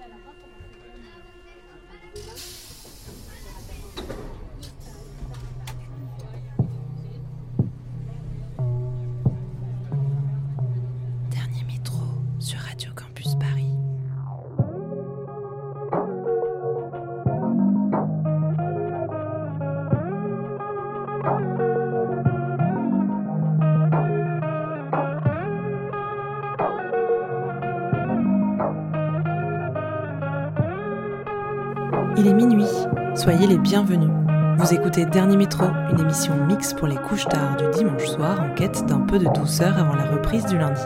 Gracias. Soyez les bienvenus. Vous écoutez Dernier Métro, une émission mix pour les couches tard du dimanche soir en quête d'un peu de douceur avant la reprise du lundi.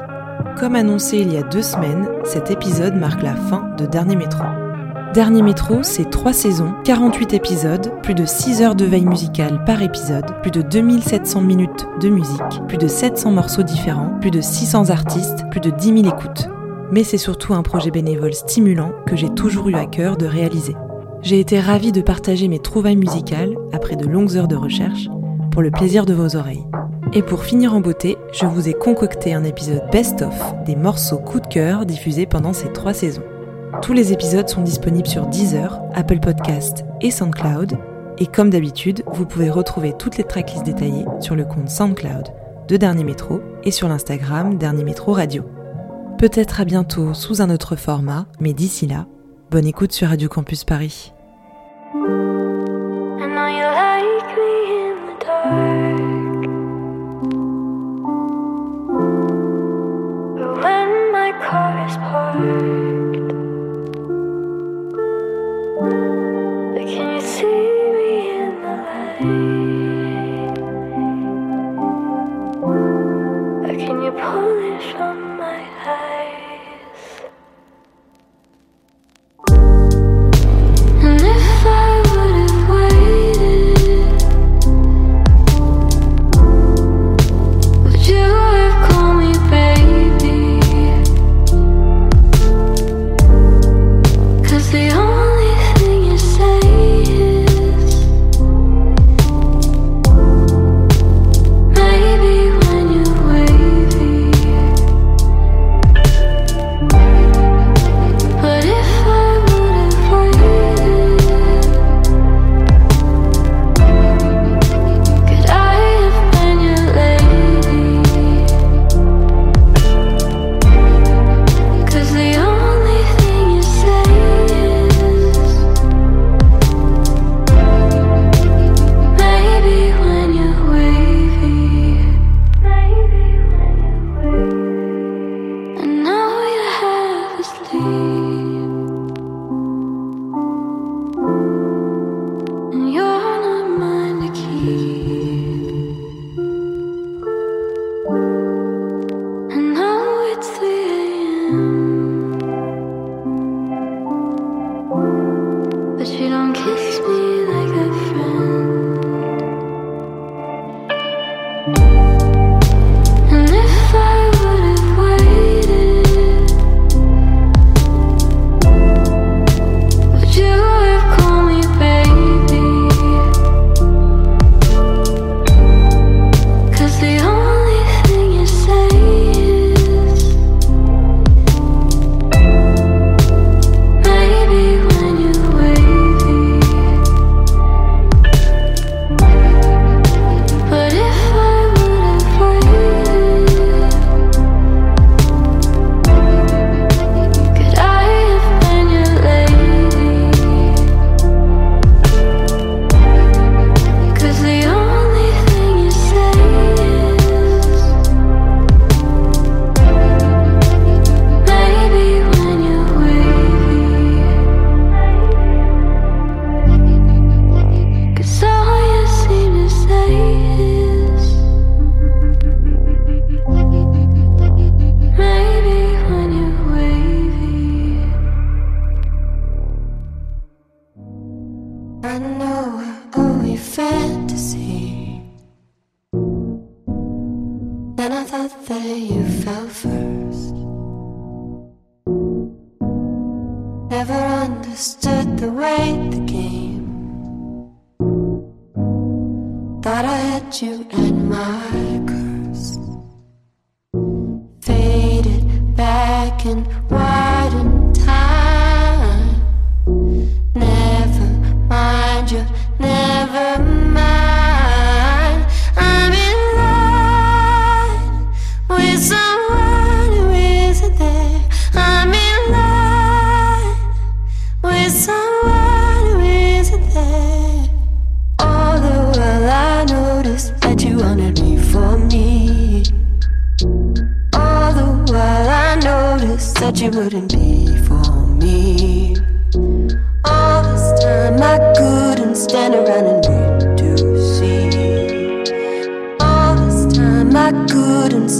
Comme annoncé il y a deux semaines, cet épisode marque la fin de Dernier Métro. Dernier Métro, c'est trois saisons, 48 épisodes, plus de 6 heures de veille musicale par épisode, plus de 2700 minutes de musique, plus de 700 morceaux différents, plus de 600 artistes, plus de 10 000 écoutes. Mais c'est surtout un projet bénévole stimulant que j'ai toujours eu à cœur de réaliser. J'ai été ravie de partager mes trouvailles musicales, après de longues heures de recherche, pour le plaisir de vos oreilles. Et pour finir en beauté, je vous ai concocté un épisode best-of des morceaux coup de cœur diffusés pendant ces trois saisons. Tous les épisodes sont disponibles sur Deezer, Apple Podcast et SoundCloud. Et comme d'habitude, vous pouvez retrouver toutes les tracklists détaillées sur le compte SoundCloud de Dernier Métro et sur l'Instagram Dernier Métro Radio. Peut-être à bientôt sous un autre format, mais d'ici là, bonne écoute sur Radio Campus Paris.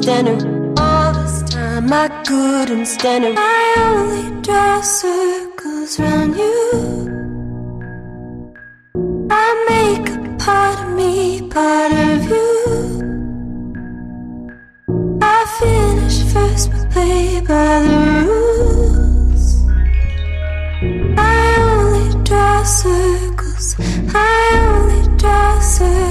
stand her. All this time I couldn't stand her. I only draw circles around you. I make a part of me, part of you. I finish first, but play by the rules. I only draw circles. I only draw circles.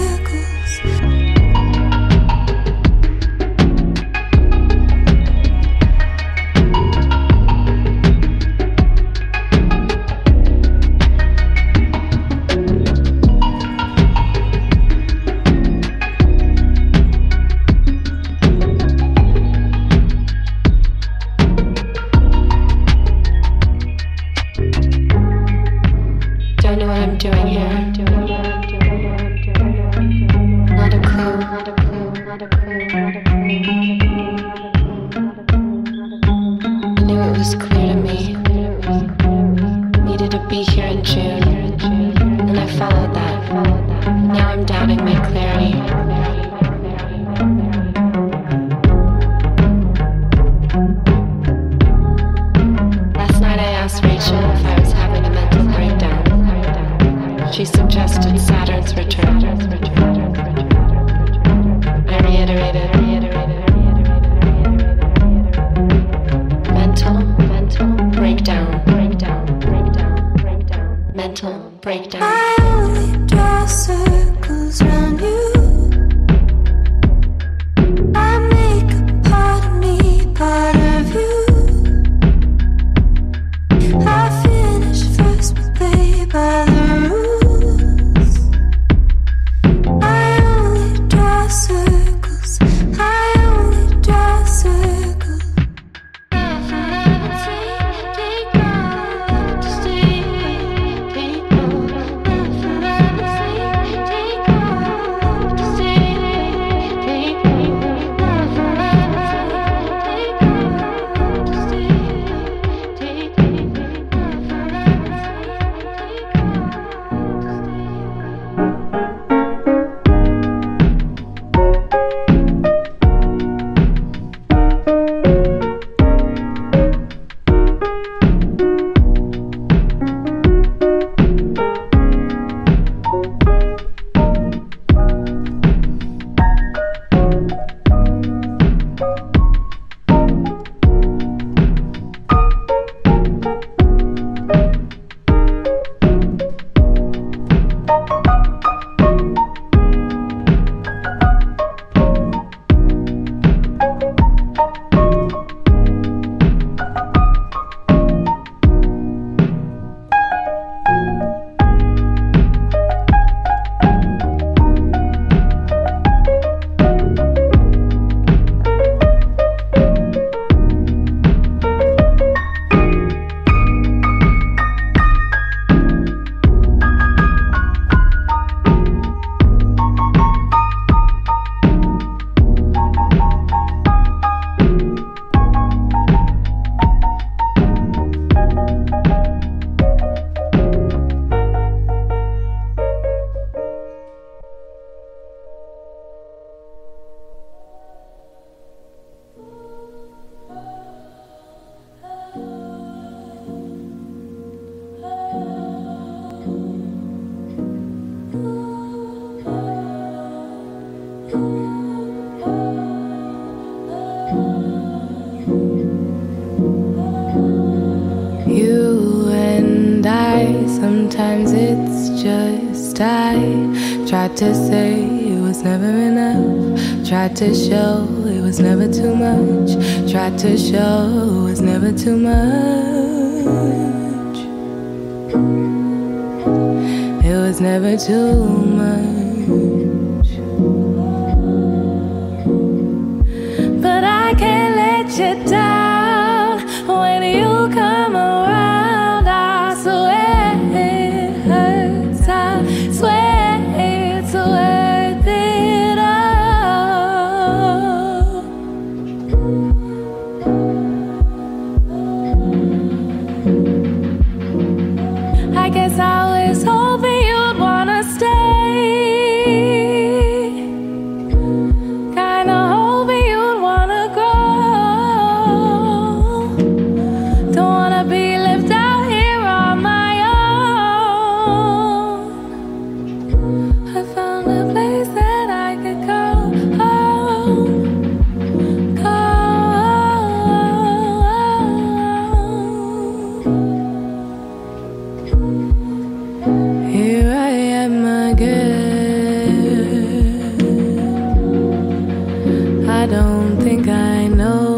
To say it was never enough. Tried to show it was never too much. Tried to show it was never too much. It was never too much. I don't think I know.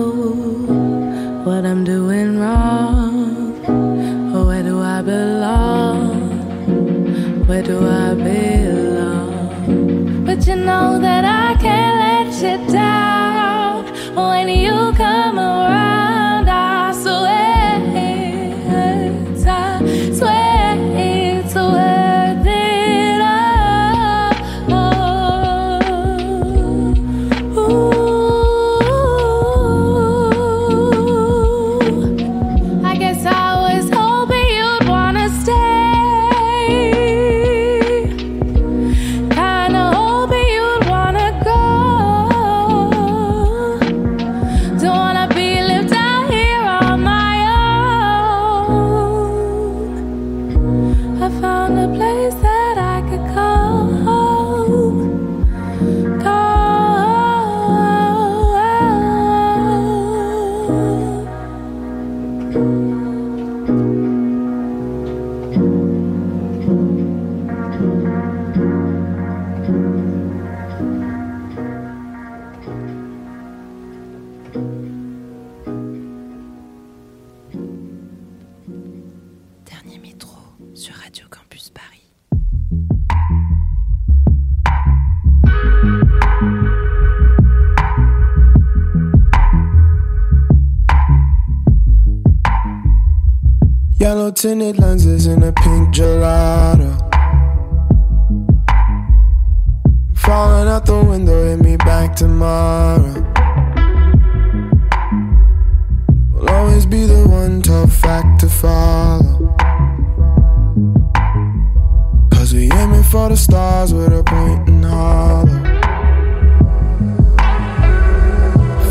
all the stars with a point and holler.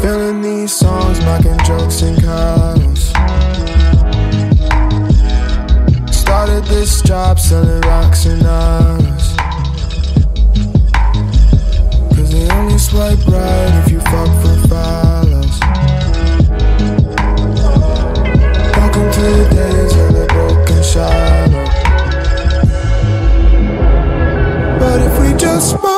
Feeling these songs, making jokes and cuddles. Started this job selling rocks and dollars. Cause they only swipe right if you fuck for follows. Welcome to the days of the broken shot. just my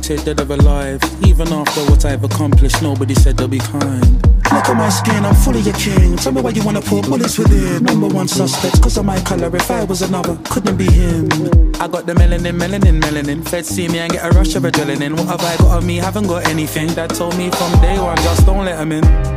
wanted, dead or alive. Even after what I've accomplished, nobody said they'll be kind. Look at my skin, I'm fully your king. Tell me why you wanna put bullets within. Number one suspect, cause of my color. If I was another, couldn't be him. I got the melanin, melanin, melanin. Feds see me and get a rush of adrenaline. What have I got on me? Haven't got anything. That told me from day one, just don't let him in.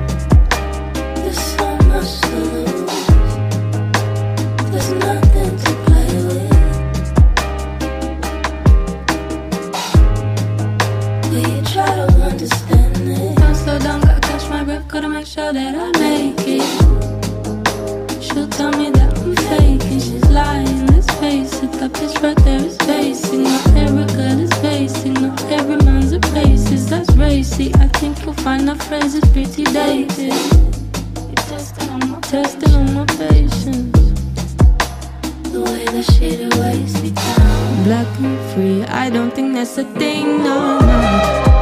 She'll tell me that I'm faking, she's lying. Let's face it, that bitch right there is facing. Not every girl is basic, not every man's a basis. That's racy. I think you'll find our phrases pretty dated. Testing on my, patience. The way that shit weighs me down. Black and free, I don't think that's a thing, no, no.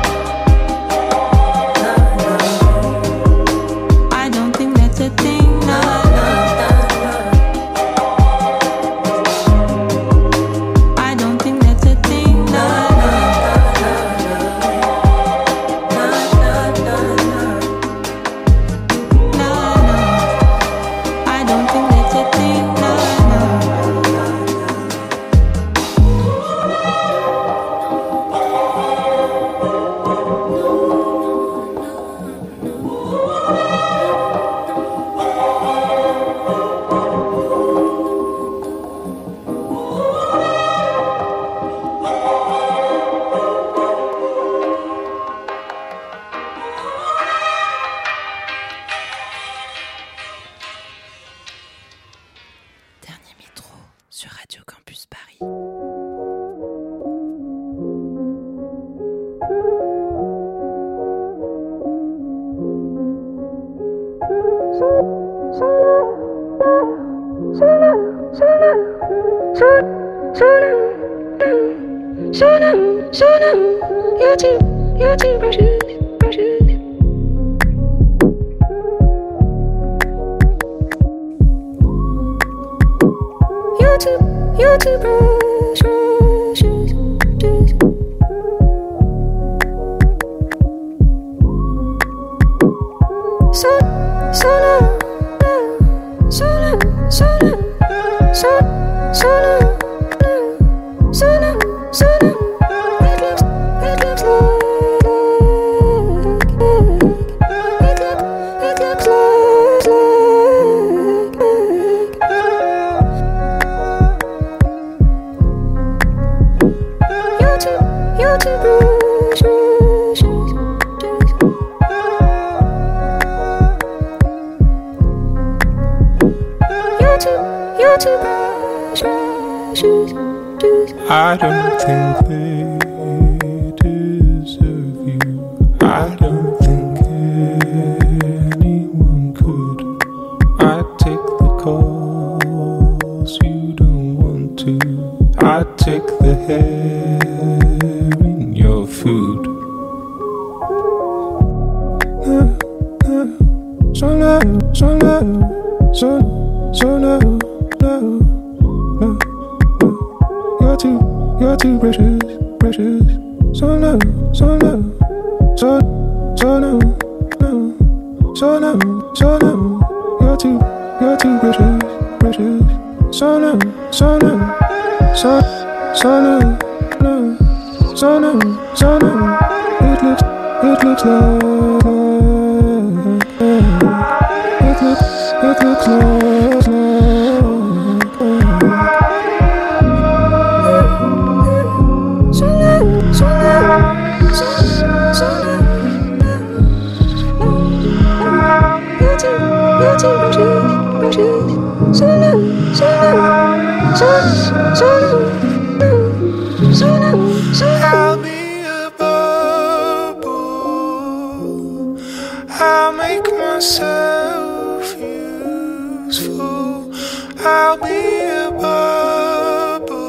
I'll make myself useful. I'll be a burbo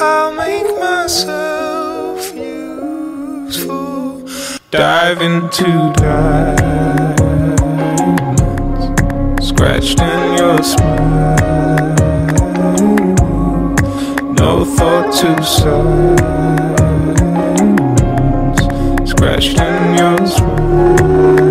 I'll make myself useful. Dive scratched in your smile. No thought to silence, scratched in your smile.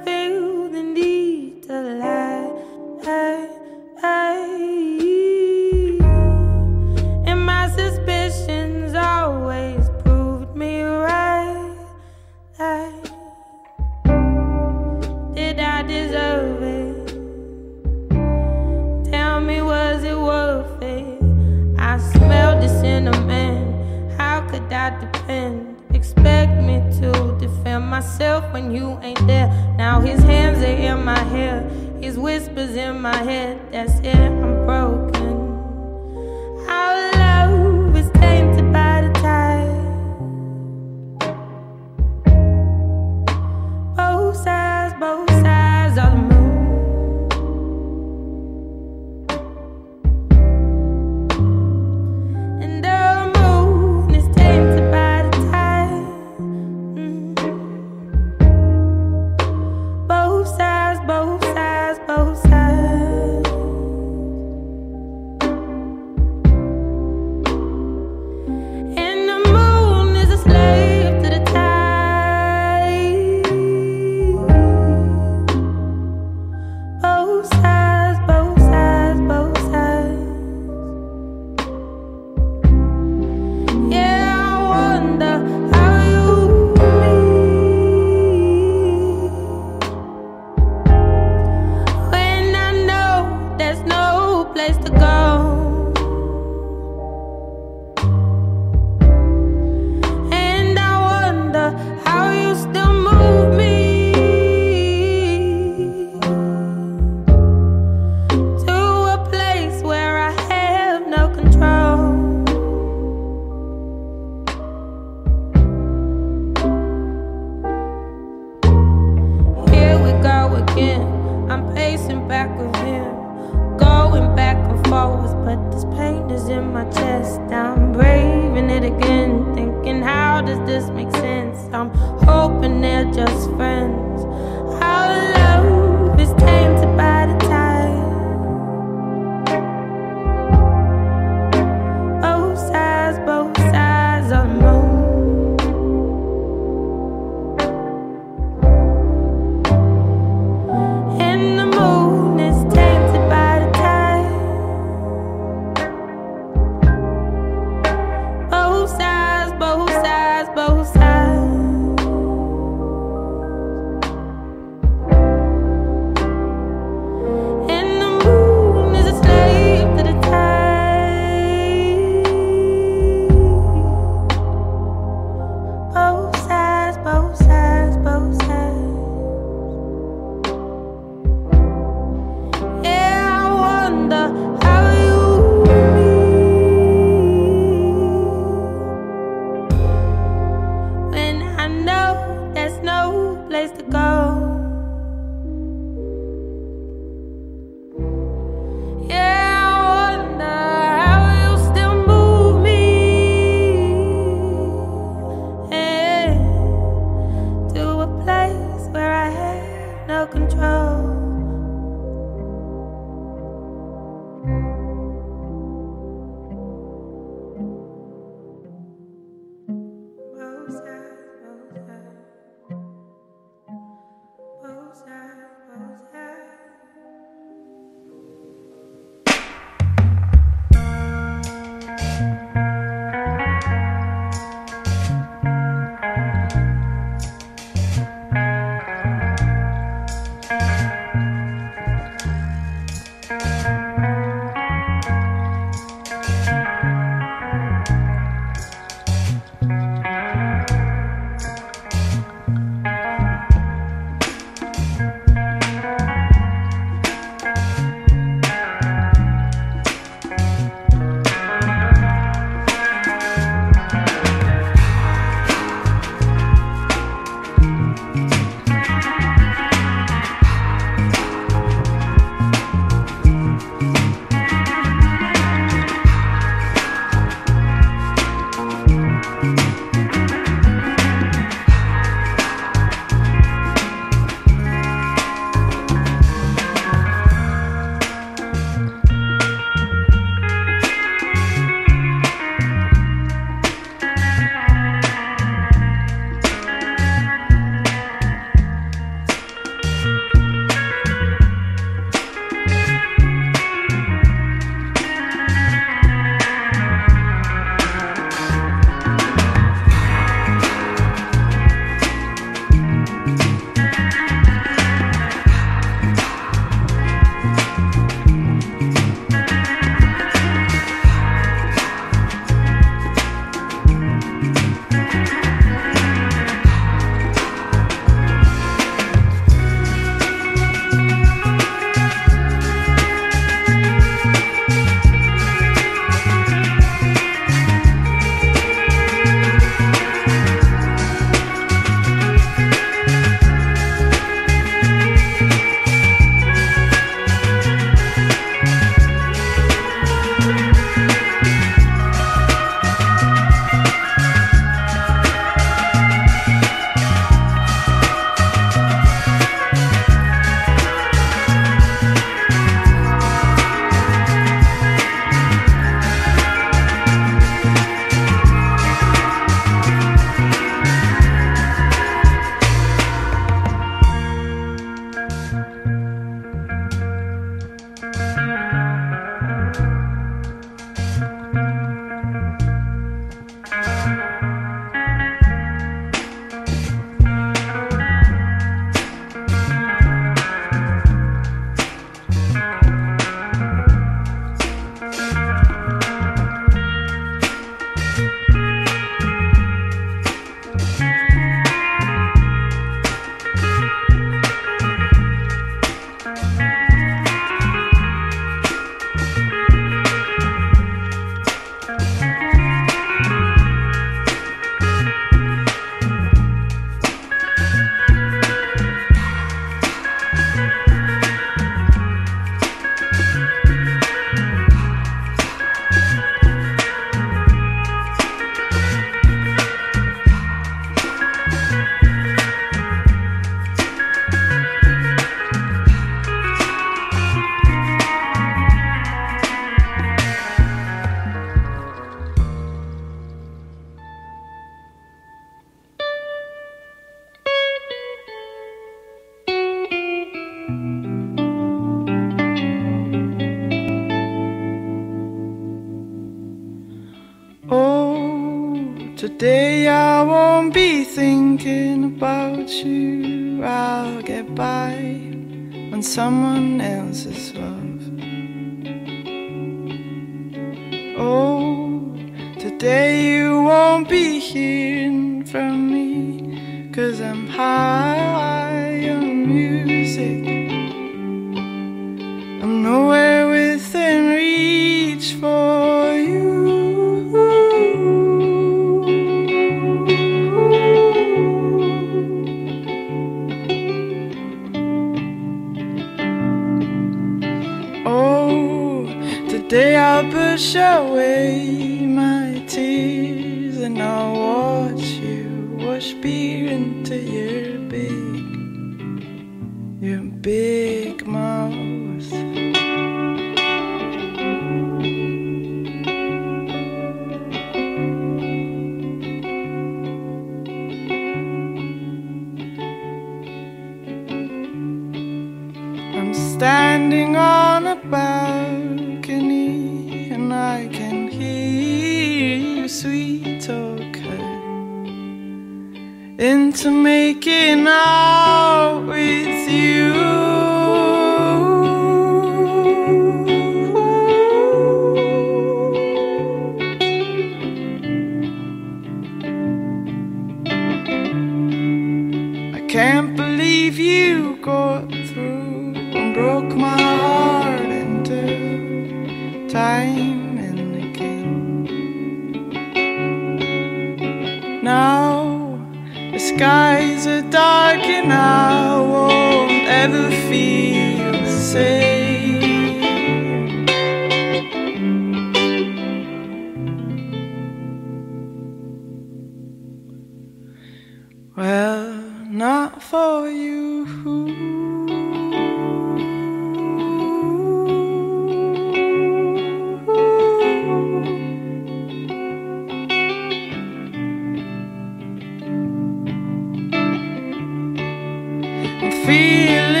feeling.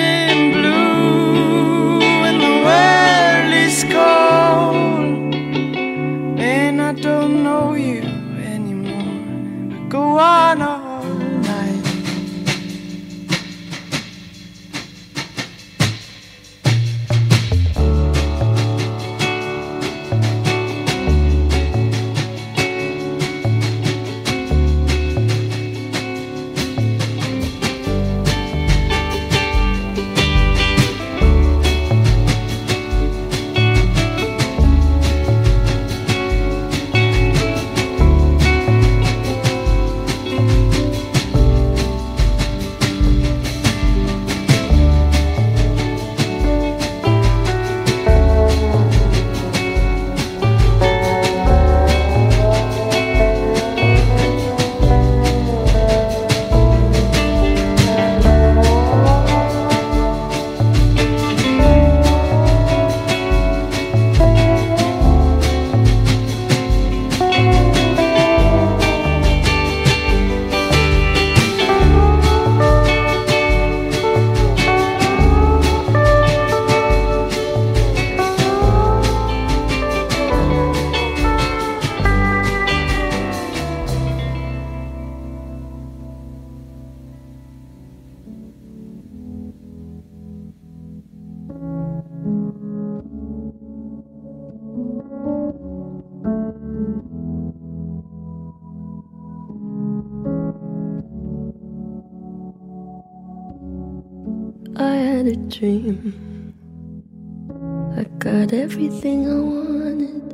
Got everything I wanted,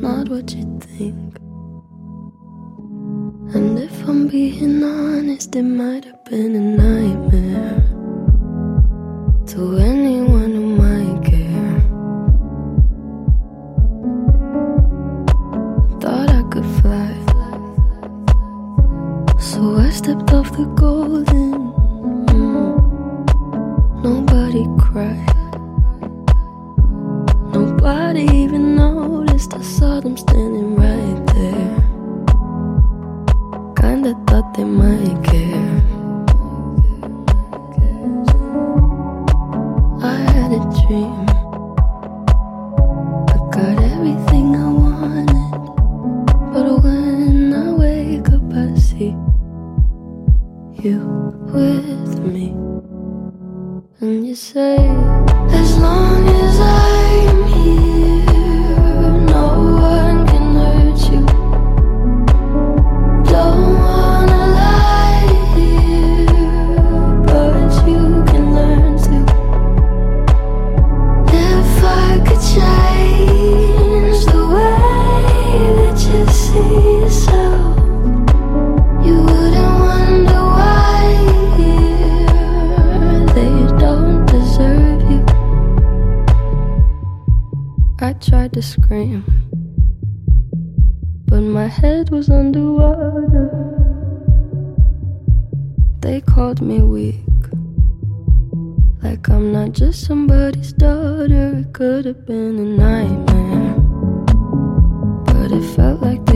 not what you think. And if I'm being honest, it might have been a nightmare. Like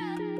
嗯。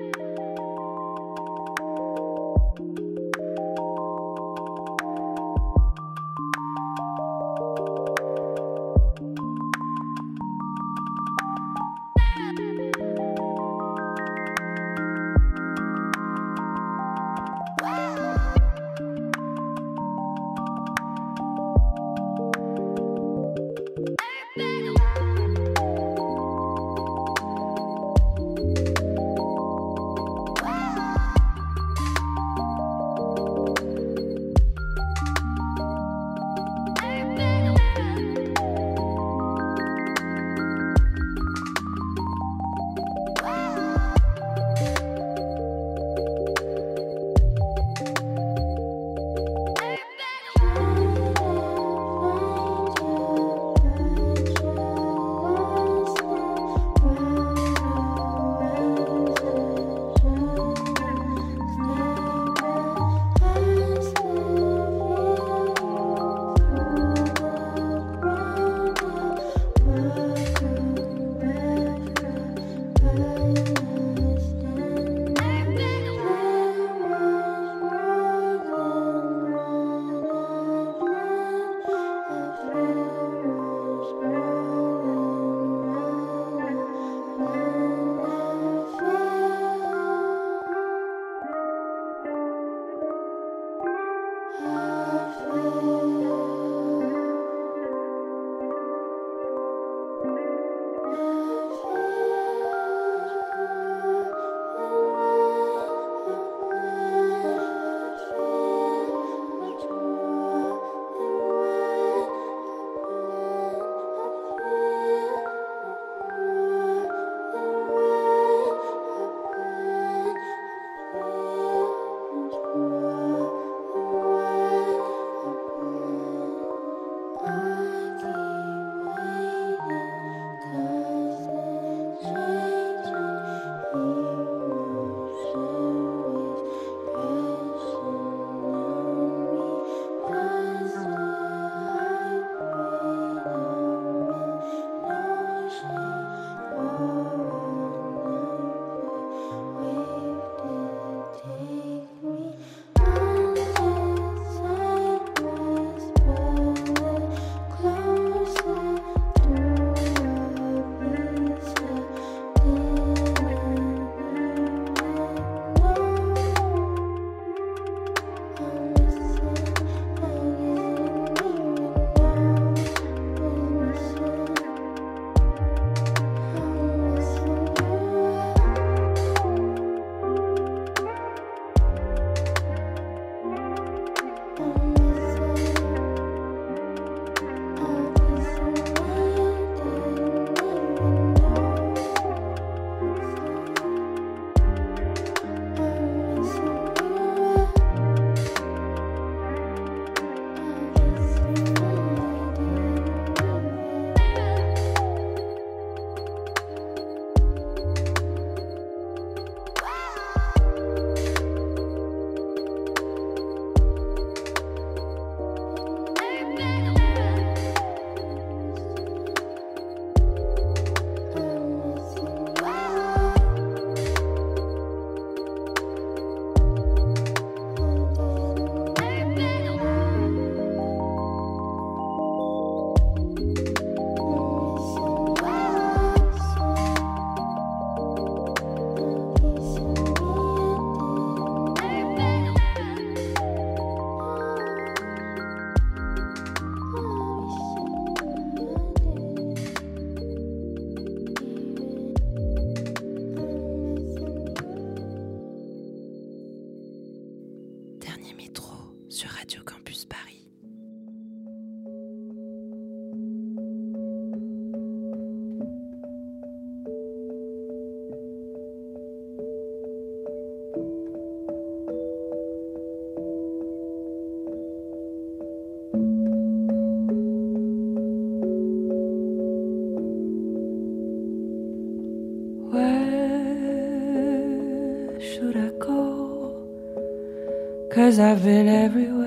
I've been everywhere.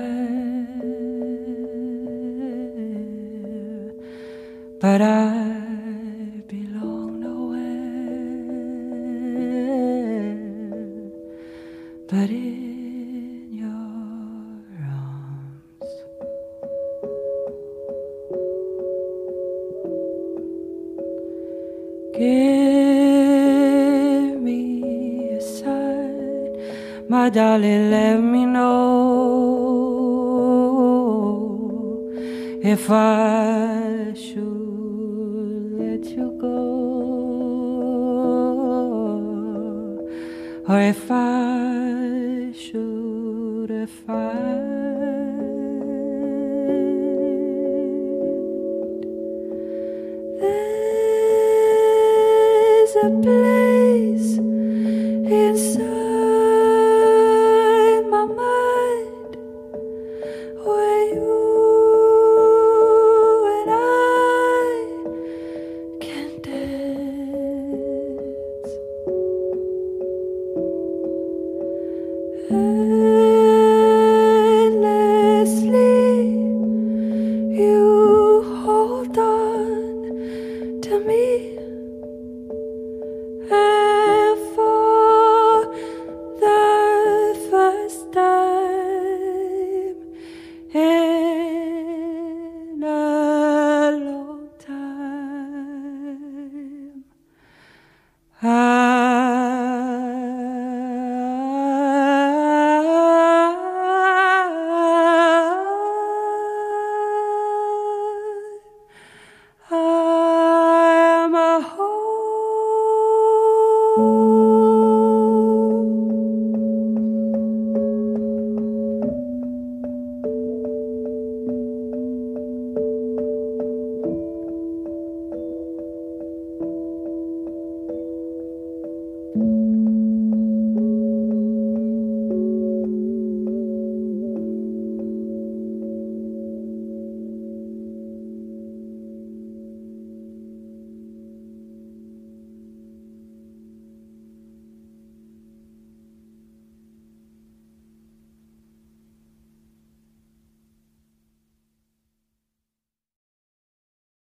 Should find